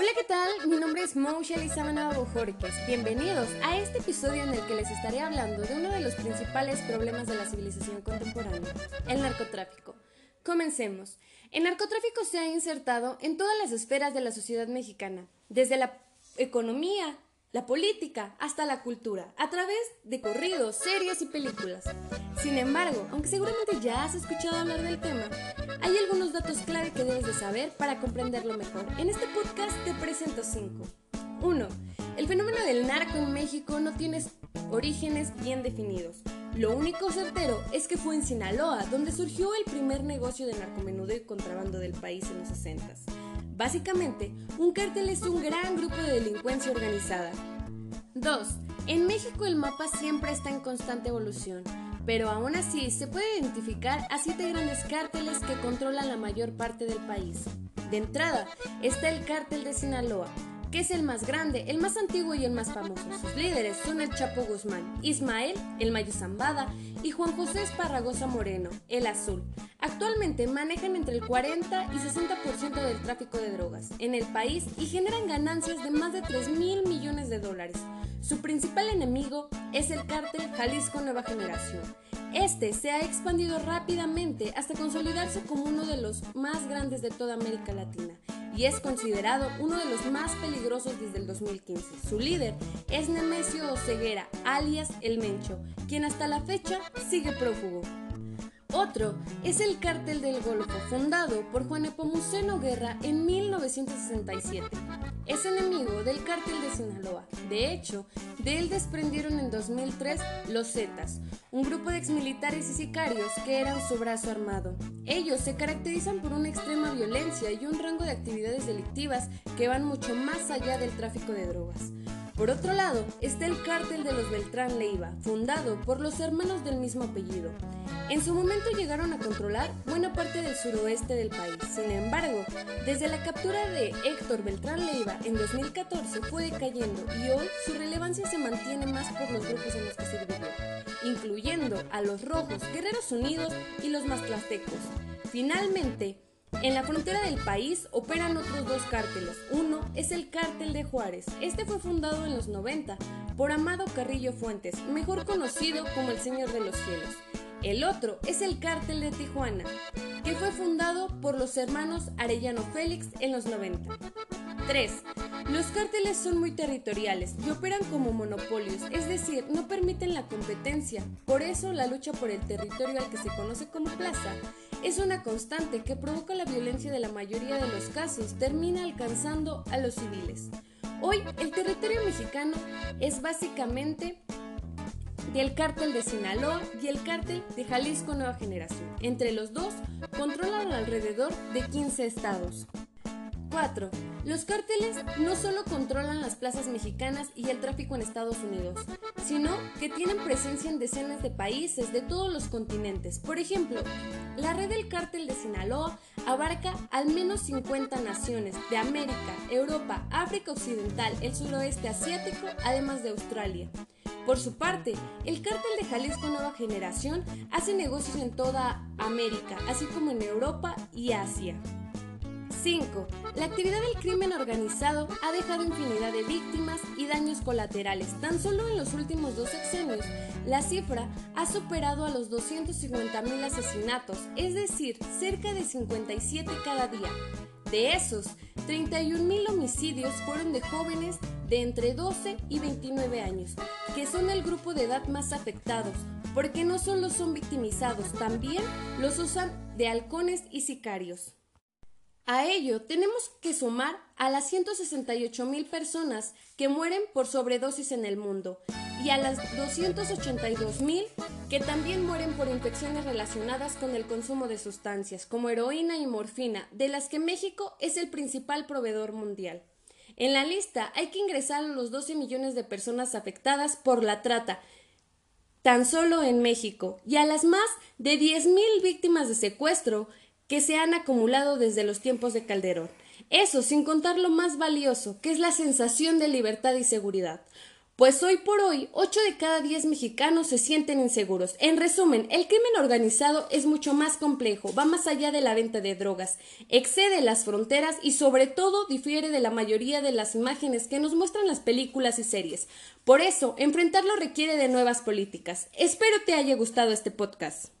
Hola, ¿qué tal? Mi nombre es Moshe Elizabeth Bojorques. Bienvenidos a este episodio en el que les estaré hablando de uno de los principales problemas de la civilización contemporánea, el narcotráfico. Comencemos. El narcotráfico se ha insertado en todas las esferas de la sociedad mexicana, desde la economía, la política, hasta la cultura, a través de corridos, series y películas. Sin embargo, aunque seguramente ya has escuchado hablar del tema, hay algunos datos clave que debes de saber para comprenderlo mejor. En este podcast te presento cinco. 1. El fenómeno del narco en México no tiene orígenes bien definidos. Lo único certero es que fue en Sinaloa donde surgió el primer negocio de narcomenudo y contrabando del país en los 60. Básicamente, un cártel es un gran grupo de delincuencia organizada. 2. En México el mapa siempre está en constante evolución pero aún así se puede identificar a siete grandes cárteles que controlan la mayor parte del país. De entrada está el cártel de Sinaloa, que es el más grande, el más antiguo y el más famoso. Sus líderes son el Chapo Guzmán, Ismael, el Mayo Zambada y Juan José Esparragosa Moreno, el Azul. Actualmente manejan entre el 40 y 60% del tráfico de drogas en el país y generan ganancias de más de 3 mil millones de dólares. Su principal enemigo es el cártel Jalisco Nueva Generación. Este se ha expandido rápidamente hasta consolidarse como uno de los más grandes de toda América Latina y es considerado uno de los más peligrosos desde el 2015. Su líder es Nemesio Oseguera, alias El Mencho, quien hasta la fecha sigue prófugo. Otro es el Cártel del Golfo, fundado por Juan Epomuceno Guerra en 1967. Es enemigo del Cártel de Sinaloa. De hecho, de él desprendieron en 2003 los Zetas, un grupo de exmilitares y sicarios que eran su brazo armado. Ellos se caracterizan por una extrema violencia y un rango de actividades delictivas que van mucho más allá del tráfico de drogas. Por otro lado, está el cártel de los Beltrán Leiva, fundado por los hermanos del mismo apellido. En su momento llegaron a controlar buena parte del suroeste del país. Sin embargo, desde la captura de Héctor Beltrán Leiva en 2014 fue decayendo y hoy su relevancia se mantiene más por los grupos en los que se incluyendo a los Rojos, Guerreros Unidos y los Maztlastecos. Finalmente, en la frontera del país operan otros dos cárteles. Uno es el cártel de Juárez. Este fue fundado en los 90 por Amado Carrillo Fuentes, mejor conocido como el Señor de los Cielos. El otro es el cártel de Tijuana, que fue fundado por los hermanos Arellano Félix en los 90. 3. Los cárteles son muy territoriales y operan como monopolios, es decir, no permiten la competencia. Por eso la lucha por el territorio al que se conoce como plaza es una constante que provoca la violencia de la mayoría de los casos, termina alcanzando a los civiles. Hoy el territorio mexicano es básicamente del cártel de Sinaloa y el cártel de Jalisco Nueva Generación. Entre los dos controlan alrededor de 15 estados. 4. Los cárteles no solo controlan las plazas mexicanas y el tráfico en Estados Unidos, sino que tienen presencia en decenas de países de todos los continentes. Por ejemplo, la red del cártel de Sinaloa abarca al menos 50 naciones de América, Europa, África Occidental, el suroeste asiático, además de Australia. Por su parte, el cártel de Jalisco Nueva Generación hace negocios en toda América, así como en Europa y Asia. 5. La actividad del crimen organizado ha dejado infinidad de víctimas y daños colaterales. Tan solo en los últimos dos sexenios, la cifra ha superado a los 250.000 asesinatos, es decir, cerca de 57 cada día. De esos, 31.000 homicidios fueron de jóvenes de entre 12 y 29 años, que son el grupo de edad más afectados, porque no solo son victimizados, también los usan de halcones y sicarios. A ello tenemos que sumar a las 168 mil personas que mueren por sobredosis en el mundo y a las 282 mil que también mueren por infecciones relacionadas con el consumo de sustancias como heroína y morfina, de las que México es el principal proveedor mundial. En la lista hay que ingresar a los 12 millones de personas afectadas por la trata, tan solo en México, y a las más de 10 mil víctimas de secuestro que se han acumulado desde los tiempos de Calderón. Eso sin contar lo más valioso, que es la sensación de libertad y seguridad. Pues hoy por hoy, 8 de cada 10 mexicanos se sienten inseguros. En resumen, el crimen organizado es mucho más complejo, va más allá de la venta de drogas, excede las fronteras y sobre todo difiere de la mayoría de las imágenes que nos muestran las películas y series. Por eso, enfrentarlo requiere de nuevas políticas. Espero te haya gustado este podcast.